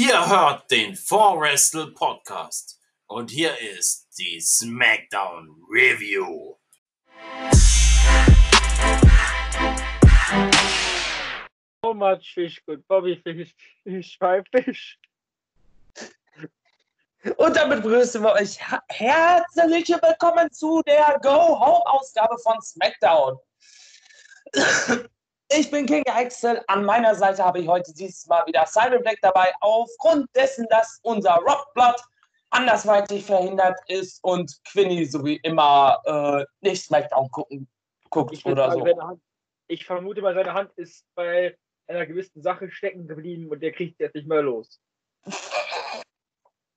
Ihr hört den 4Wrestle Podcast und hier ist die SmackDown Review. So much fish, good Bobby Fish, Fish, Fish. Und damit begrüßen wir euch herzlich willkommen zu der Go Home Ausgabe von SmackDown. Ich bin King Axel. An meiner Seite habe ich heute dieses Mal wieder Simon Black dabei, aufgrund dessen, dass unser Rockblood andersweitig verhindert ist und Quinny so wie immer äh, nicht Smackdown gucken, guckt Ich, oder so. Hand, ich vermute mal, seine Hand ist bei einer gewissen Sache stecken geblieben und der kriegt jetzt nicht mehr los.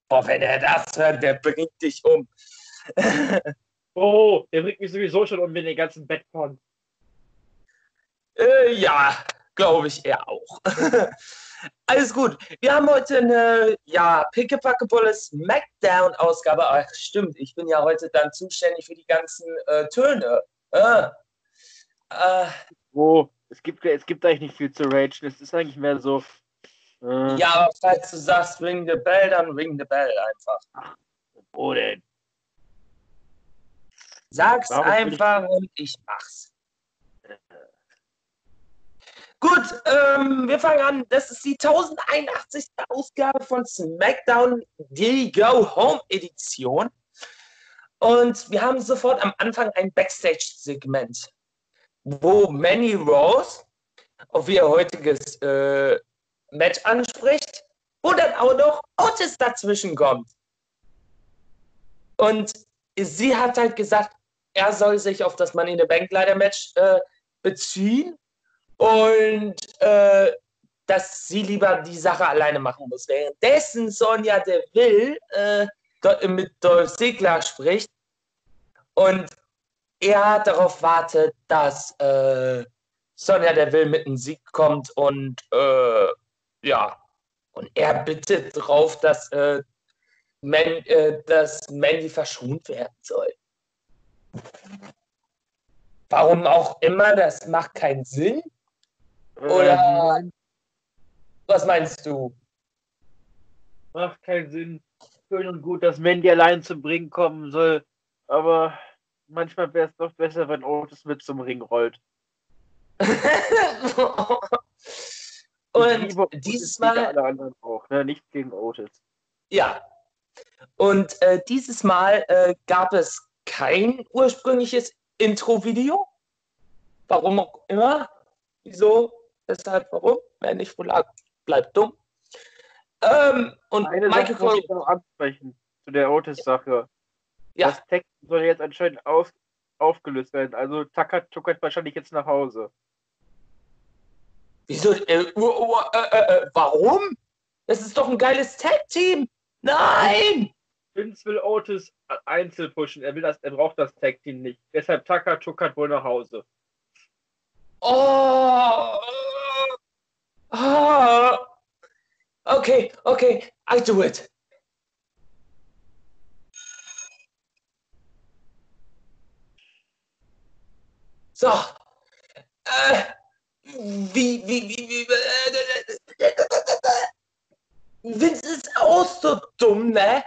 Boah, wenn er das hört, der bringt dich um. Oh, der bringt mich sowieso schon um mit den ganzen Bettporn. Äh, ja, glaube ich eher auch. Alles gut. Wir haben heute eine, ja, pickepackevolle Smackdown-Ausgabe. Ach, stimmt. Ich bin ja heute dann zuständig für die ganzen äh, Töne. Äh, äh, Oh, es gibt, es gibt eigentlich nicht viel zu ragen. Es ist eigentlich mehr so. Äh, ja, aber falls du sagst, ring the bell, dann ring the bell einfach. Wo denn? Sag's Warum will ich- einfach und ich mach's. Gut, ähm, wir fangen an. Das ist die 1081. Ausgabe von SmackDown, die Go Home Edition. Und wir haben sofort am Anfang ein Backstage-Segment, wo Manny Rose auf ihr heutiges äh, Match anspricht, wo dann auch noch Otis dazwischen kommt. Und sie hat halt gesagt, er soll sich auf das Money in the Bank Ladder Match äh, beziehen und äh, dass sie lieber die Sache alleine machen muss. Währenddessen Sonja Deville äh, mit Dolph Ziggler spricht und er darauf wartet, dass äh, Sonja Deville mit einem Sieg kommt und äh, ja, und er bittet darauf, dass, äh, Man, äh, dass Mandy verschont werden soll. Warum auch immer, das macht keinen Sinn. Oder Ähm, was meinst du? macht keinen Sinn. Schön und gut, dass Mandy allein zum Ring kommen soll. Aber manchmal wäre es doch besser, wenn Otis mit zum Ring rollt. Und Otis dieses Mal, Alle anderen auch, ne? Nichts gegen Otis. ja. Und äh, dieses Mal äh, gab es kein ursprüngliches Intro-Video. Warum auch immer. Wieso? Weshalb? Warum? Wer nicht wohl lag, bleibt dumm. Ähm, und Eine Michael Sache muss ich noch ansprechen zu der Otis-Sache. ja, Das Text soll jetzt anscheinend auf, aufgelöst werden. Also Tucker tuckert wahrscheinlich jetzt nach Hause. wieso? Äh, uh, uh, äh, warum? Das ist doch ein geiles Tag-Team. Nein! Vince will Otis einzeln pushen. Er will das, er braucht das Tag Team nicht. Deshalb Tucker tuckert wohl nach Hause. Oh. Oh. Okay, okay, I do it. So. Äh, wie, wie, wie, wie, äh, Vince ist auch so dumm, ne?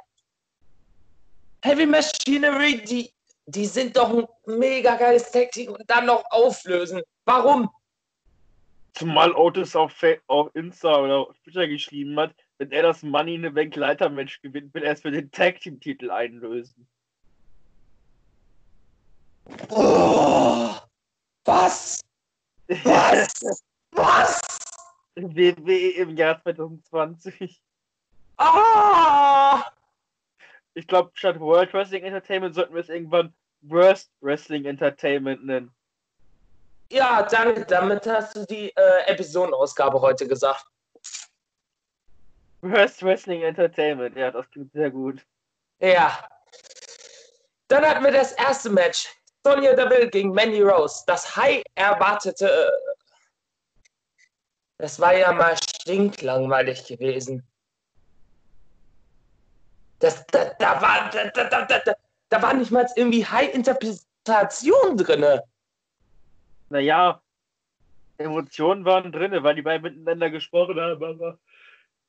Heavy Machinery, die, die sind doch ein mega geiles Tag-Team und dann noch auflösen. Warum? Zumal Otis auf, auf Insta oder auf Twitter geschrieben hat, wenn er das Money in the Bank Leitermatch gewinnt, will er es für den Tag Team Titel einlösen. Oh, was? Was? Was? WWE im Jahr 2020. Ah! Ich glaube, statt World Wrestling Entertainment sollten wir es irgendwann Worst Wrestling Entertainment nennen. Ja, danke. Damit hast du die äh, Episodenausgabe heute gesagt. Worst Wrestling Entertainment, ja, das klingt sehr gut. Ja. Dann hatten wir das erste Match. Sonja Deville gegen Mandy Rose. Das high erwartete. äh, Das war ja mal stinklangweilig gewesen. Das, da, da, war, da, da, da, da, da, da war nicht mal irgendwie High-Interpretation drin. Naja, Emotionen waren drin, weil die beiden miteinander gesprochen haben, aber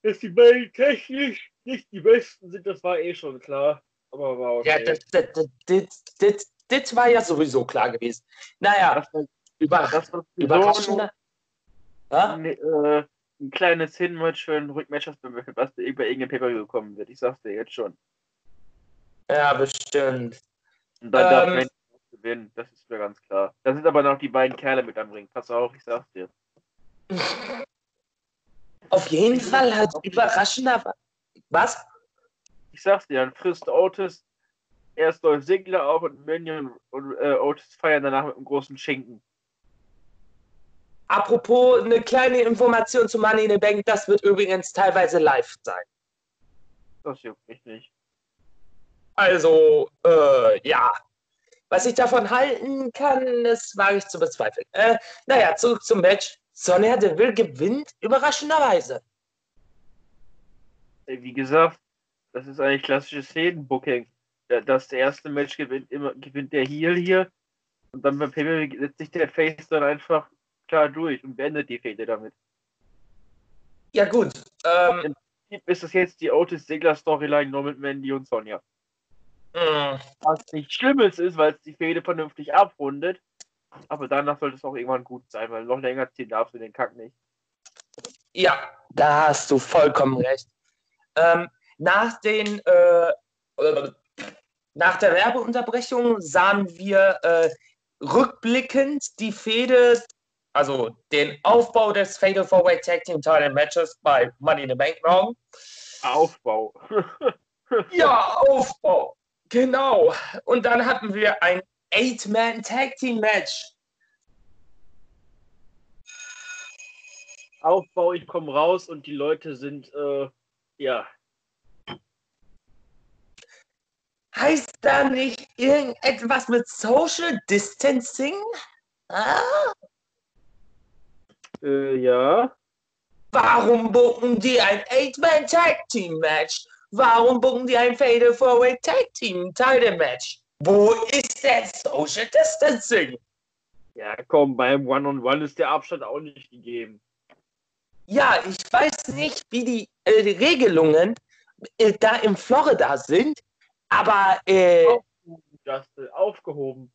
dass die beiden technisch nicht die besten sind, das war eh schon klar. Aber war okay. Ja, das, das, das, das, war ja sowieso klar gewesen. Naja, das war, über, das überraschender. Ein, äh, ein kleines Hinmatch für ein Rückmatch, was bei irgendeinem Paper gekommen wird. Ich sag's dir jetzt schon. ja, bestimmt. Und dann darf Ähm. Auch gewinnen, das ist mir ganz klar. Da sind aber noch die beiden Kerle mit am Ring. Pass auf, ich sag's dir. Auf jeden Fall hat überraschender. Was? Ich sag's dir, dann frisst Otis erst Dolph Ziggler auf und und, und äh, Otis feiern danach mit einem großen Schinken. Apropos eine kleine Information zu Money in the Bank, das wird übrigens teilweise live sein. Das juckt mich nicht. Also, äh, ja. Was ich davon halten kann, das wage ich zu bezweifeln. Äh, naja, zurück zum Match. Sonja Deville gewinnt überraschenderweise. Wie gesagt, das ist eigentlich klassisches Szenenbooking. Da- Das erste Match gewinnt immer gewinnt der Heel hier und dann beim PW setzt sich der Face dann einfach klar durch und beendet die Fehde damit. Ja, gut. Ähm, Ist das jetzt die Otis Ziggler Storyline nur mit Mandy und Sonja? Was nicht Schlimmes ist, weil es die Fehde vernünftig abrundet. Aber danach sollte es auch irgendwann gut sein, weil noch länger ziehen darfst du den Kack nicht. ja, da hast du vollkommen recht. Ähm, nach den äh, nach der Werbeunterbrechung sahen wir äh, rückblickend die Fehde, also den Aufbau des Fatal Four Way Tag Team Title Matches bei Money in the Bank Raum. Aufbau. Ja, Aufbau. Genau. Und dann hatten wir ein Eight-Man Tag Team Match. Aufbau, ich komme raus und die Leute sind, äh, ja, Heißt da nicht irgendetwas mit Social Distancing? Ah? äh, ja. Warum bucken die ein Eight-Man Tag Team Match? Warum bucken die ein Fatal Four Way Tag Team Title Match? Wo ist denn Social Distancing? Ja, komm, beim One-on-One ist der Abstand auch nicht gegeben. Ja, ich weiß nicht, wie die, äh, die Regelungen äh, da in Florida sind, aber äh, Justin, aufgehoben.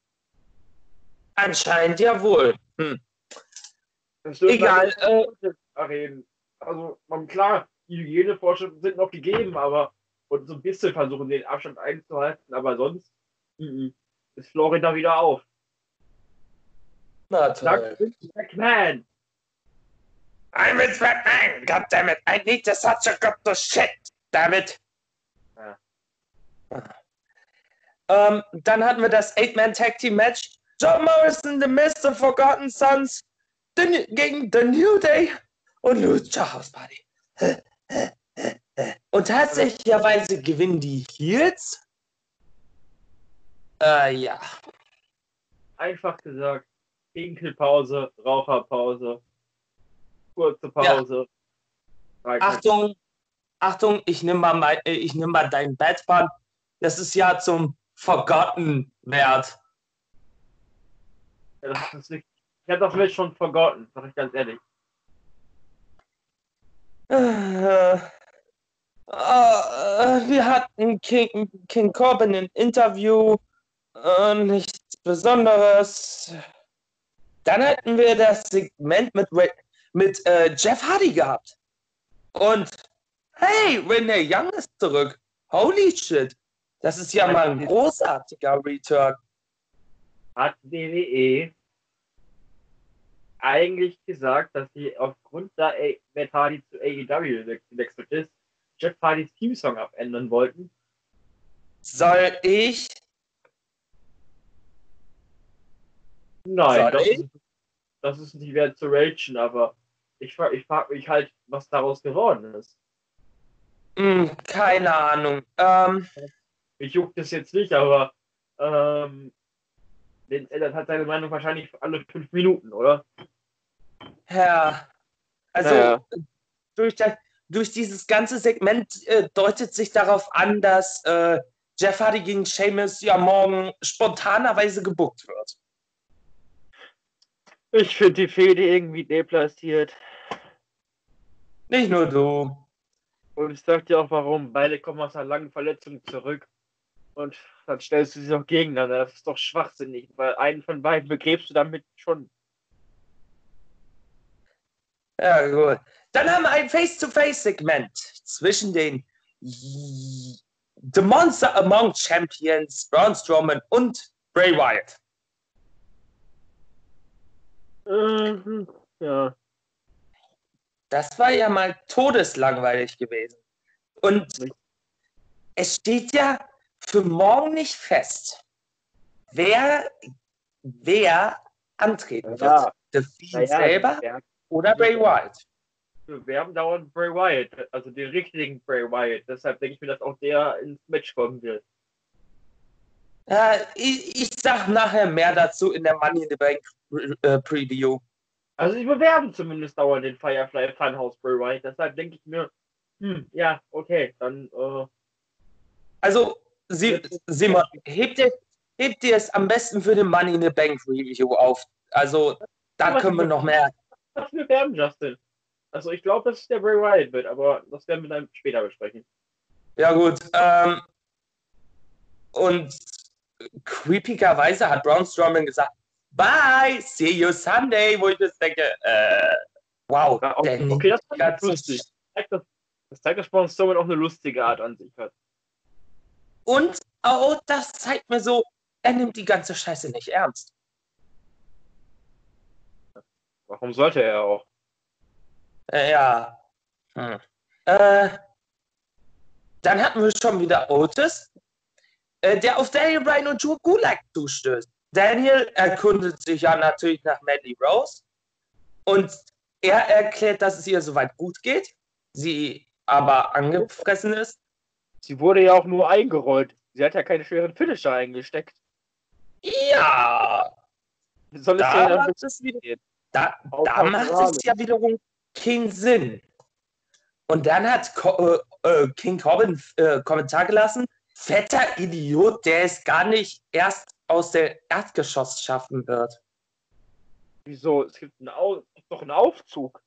anscheinend ja wohl. Hm. Egal, äh, Arenen. Also, man, klar, die Hygienevorschriften sind noch gegeben, aber und so ein bisschen versuchen, den Abstand einzuhalten, aber sonst mhm, ist Florida wieder auf. na toll. McMahon. I'm with Batman, goddammit. I need to such a good to shit, dammit. Ja. Ähm, dann hatten wir das Eight-Man-Tag-Team-Match. John Morrison, The Mist, The Forgotten Sons the, gegen The New Day und Lucha House Party. Und tatsächlicherweise gewinnen die Heels. Äh, ja. Einfach gesagt, Pinkelpause, Raucherpause, kurze Pause. Nicht. Achtung, Achtung, ich nehme mal, mein, äh, ich nehm mal dein Batman. Das ist ja zum Forgotten wert. Ja, das ist nicht, ich habe das Match schon vergotten, sag ich ganz ehrlich. Äh, äh, wir hatten King, King Corbin ein Interview, äh, nichts Besonderes. Dann hatten wir das Segment mit, mit Jeff Hardy gehabt. Und hey, Renee Young ist zurück. Holy shit. Das ist ja mal ein großartiger Return. Hat WWE eigentlich gesagt, dass sie aufgrund da A- Matt Hardy zu AEW ge- gewechselt ist, Jeff Hardys Teamsong abändern wollten? Soll ich? Nein, Soll das ich? ist, das ist nicht wert zu ragen, aber ich, ich frage mich halt, was daraus geworden ist. Hm, keine Ahnung. Ähm, Mich juckt es jetzt nicht, aber ähm, den, er hat seine Meinung wahrscheinlich alle fünf Minuten, oder? Ja. Also Ja. durch, das, durch dieses ganze Segment äh, deutet sich darauf an, dass äh, Jeff Hardy gegen Sheamus ja morgen spontanerweise gebuckt wird. Ich finde die Fehde irgendwie deplatziert. Nicht nur du. Und ich sag dir auch warum. Beide kommen aus einer langen Verletzung zurück. Und dann stellst du sie noch gegeneinander. Das ist doch schwachsinnig, weil einen von beiden begräbst du damit schon. Ja, gut. Dann haben wir ein Face-to-Face-Segment zwischen den The Monster Among Champions, Braun Strowman und Bray Wyatt. Mhm, ja. Das war ja mal todeslangweilig gewesen. Und es steht ja für morgen nicht fest, wer, wer antreten wird. Ja. The Fiend Naja, selber wir oder Bray Wyatt. wir haben dauernd Bray Wyatt, also den richtigen Bray Wyatt. Deshalb denke ich mir, dass auch der ins Match kommen wird. Äh, ich, ich sag nachher mehr dazu in der Money in the Bank äh, Preview. Also sie bewerben zumindest dauernd den Firefly Funhouse Bray Wyatt. Deshalb denke ich mir, hm, ja, okay, dann äh, Also, Sie, Simon, hebt dir, hebt dir es am besten für den Money in the Bank Review auf. Also, da können wir noch mehr. was wir bewerben, Justin. Also ich glaube, dass es der Bray Wyatt wird, aber das werden wir dann später besprechen. Ja, gut. Ähm, und creepigerweise hat Braun Strowman gesagt, bye, see you Sunday, wo ich jetzt denke, äh, wow. Okay, okay, das. Das zeigt, dass, das zeigt, dass Braun Strowman auch eine lustige Art an sich hat. Und auch das zeigt mir so, er nimmt die ganze Scheiße nicht ernst. Warum sollte er auch? Äh, ja. Hm. Äh, dann hatten wir schon wieder Otis, äh, der auf Daniel Bryan und Drew Gulak zustößt. Daniel erkundet sich ja natürlich nach Mandy Rose und er erklärt, dass es ihr soweit gut geht, sie aber angefressen ist. Sie wurde ja auch nur eingerollt. Sie hat ja keine schweren Finisher eingesteckt. Ja, Soll es da ja dann macht es, wieder, da, da macht es ja wiederum keinen Sinn. Und dann hat Co äh, äh, King Corbin äh, Kommentar gelassen, fetter Idiot, der es gar nicht erst aus der Erdgeschoss schaffen wird. Wieso? Es gibt, einen Au doch einen Aufzug.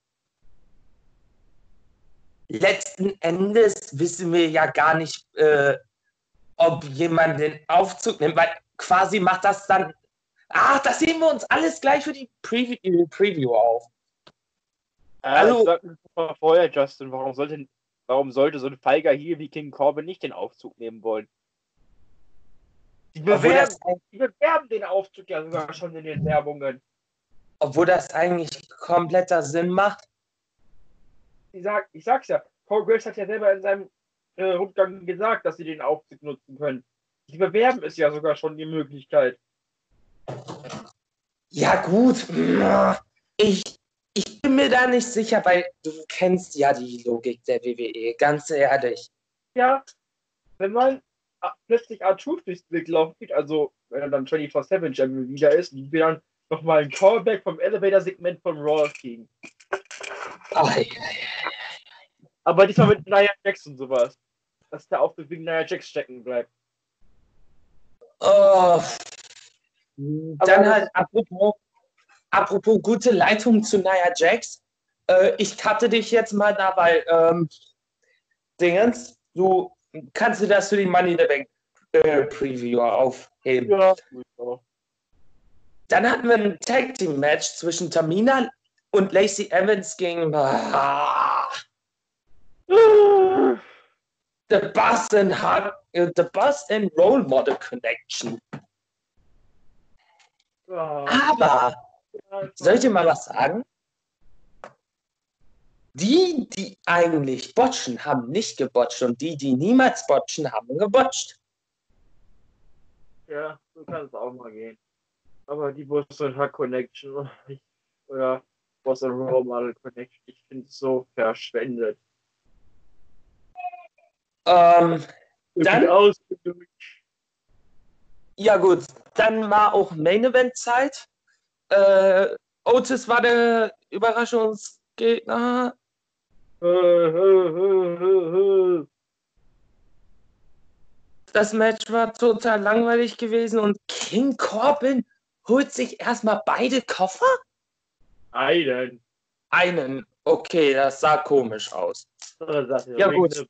Letzten Endes wissen wir ja gar nicht, äh, ob jemand den Aufzug nimmt, weil quasi macht das dann. Ach, das sehen wir uns alles gleich für die Preview, Preview auf. Also- Also, doch mal vorher, Justin, warum sollte, warum sollte so ein feiger hier wie King Corbin nicht den Aufzug nehmen wollen? Die bewerben, die bewerben den Aufzug ja sogar schon in den Werbungen. obwohl das eigentlich kompletter Sinn macht. Ich, sag, ich sag's ja, Paul Graves hat ja selber in seinem äh, Rundgang gesagt, dass sie den Aufzug nutzen können. Die bewerben es ja sogar schon die Möglichkeit. Ja, gut. Ich, ich bin mir da nicht sicher, weil du kennst ja die Logik der WWE, ganz ehrlich. Ja, wenn man äh, plötzlich R-Truth durchs Bild laufen sieht, also wenn er dann 24-7 Champion wieder ist, und wir dann nochmal ein Callback vom Elevator-Segment von Raw kriegen. Aber diesmal mit Nia Jax und sowas. Dass der Auftritt wegen Nia Jax stecken bleibt. Oh. Dann Aber- halt, apropos, apropos gute Leitung zu Nia Jax. Äh, ich cutte dich jetzt mal da, weil ähm, Dingens, du kannst du das für die Money in the Bank äh, Preview aufheben. Ja. Dann hatten wir ein Tag Team Match zwischen Tamina und Lacey Evans gegen ah, The Bus and Hard, äh, The Bus and Role Model Connection. Ja. Aber soll ich dir mal was sagen? Die, die eigentlich botchen, haben nicht gebotcht und die, die niemals botchen, haben gebotcht. Ja, so kann es auch mal gehen. Aber die Boston Hack Connection ich- oder Boston Role Model Connection, ich finde es so verschwendet. Ähm, Dann-. Ja, gut. Dann war auch Main Event Zeit. Äh, Otis war der Überraschungsgegner. Das Match war total langweilig gewesen und King Corbin holt sich erstmal beide Koffer? Einen. Einen. Okay, das sah komisch aus. Ja, gut.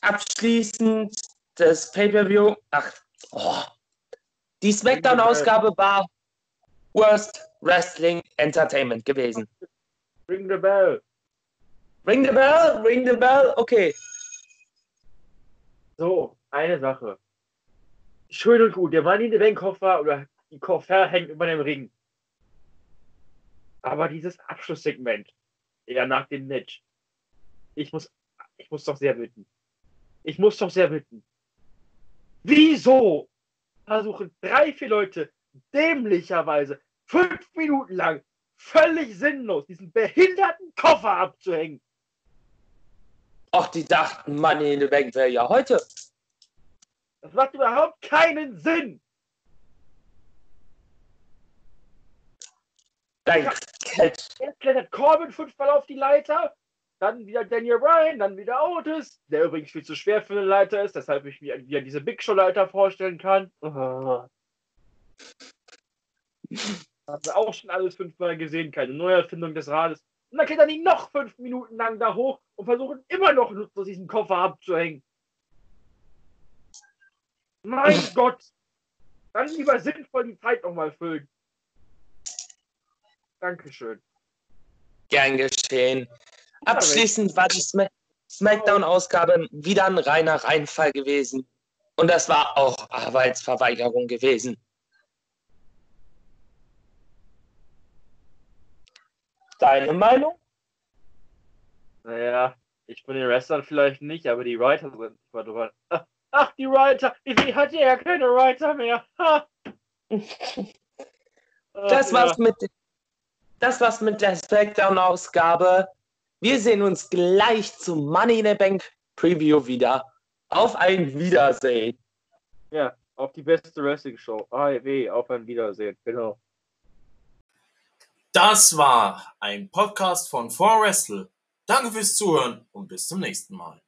Abschließend das Pay-Per-View. Ach, oh. Die SmackDown-Ausgabe war Worst Wrestling Entertainment gewesen. Ring the bell. Ring the bell, ring the bell, okay. So, eine Sache. Schön und gut, der Mann in der Bankkoffer oder die Koffer hängt über dem Ring. Aber dieses Abschlusssegment, ja, nach dem Match, ich muss, ich muss doch sehr bitten. Ich muss doch sehr bitten. Wieso versuchen drei, vier Leute dämlicherweise fünf Minuten lang völlig sinnlos diesen behinderten Koffer abzuhängen? Ach, die dachten, Money in the Bank wäre ja heute. Das macht überhaupt keinen Sinn. Dein. Jetzt klettert Corbin fünfmal auf die Leiter, dann wieder Daniel Bryan, dann wieder Otis, der übrigens viel zu schwer für eine Leiter ist, deshalb ich mir wieder diese Big Show Leiter vorstellen kann. Oh. Haben wir auch schon alles fünfmal gesehen, keine Neuerfindung des Rades. Und dann klettern die noch fünf Minuten lang da hoch und versuchen immer noch diesen Koffer abzuhängen. Mein Gott! Dann lieber sinnvoll die Zeit nochmal füllen. Dankeschön. Gern geschehen. Abschließend war die Smack Smackdown-Ausgabe wieder ein reiner Reinfall gewesen. Und das war auch Arbeitsverweigerung gewesen. Deine Meinung? Naja, ich bin den Wrestlern vielleicht nicht, aber die Writer sind. Warte, warte. Ach, die Writer. Wie hat ja keine Writer mehr? das war's mit das war's mit der Smackdown-Ausgabe. Wir sehen uns gleich zum Money in the Bank Preview wieder. Auf ein Wiedersehen. Ja, auf die beste Wrestling-Show. AEW, auf ein Wiedersehen, genau. Das war ein Podcast von 4Wrestle. Danke fürs Zuhören und bis zum nächsten Mal.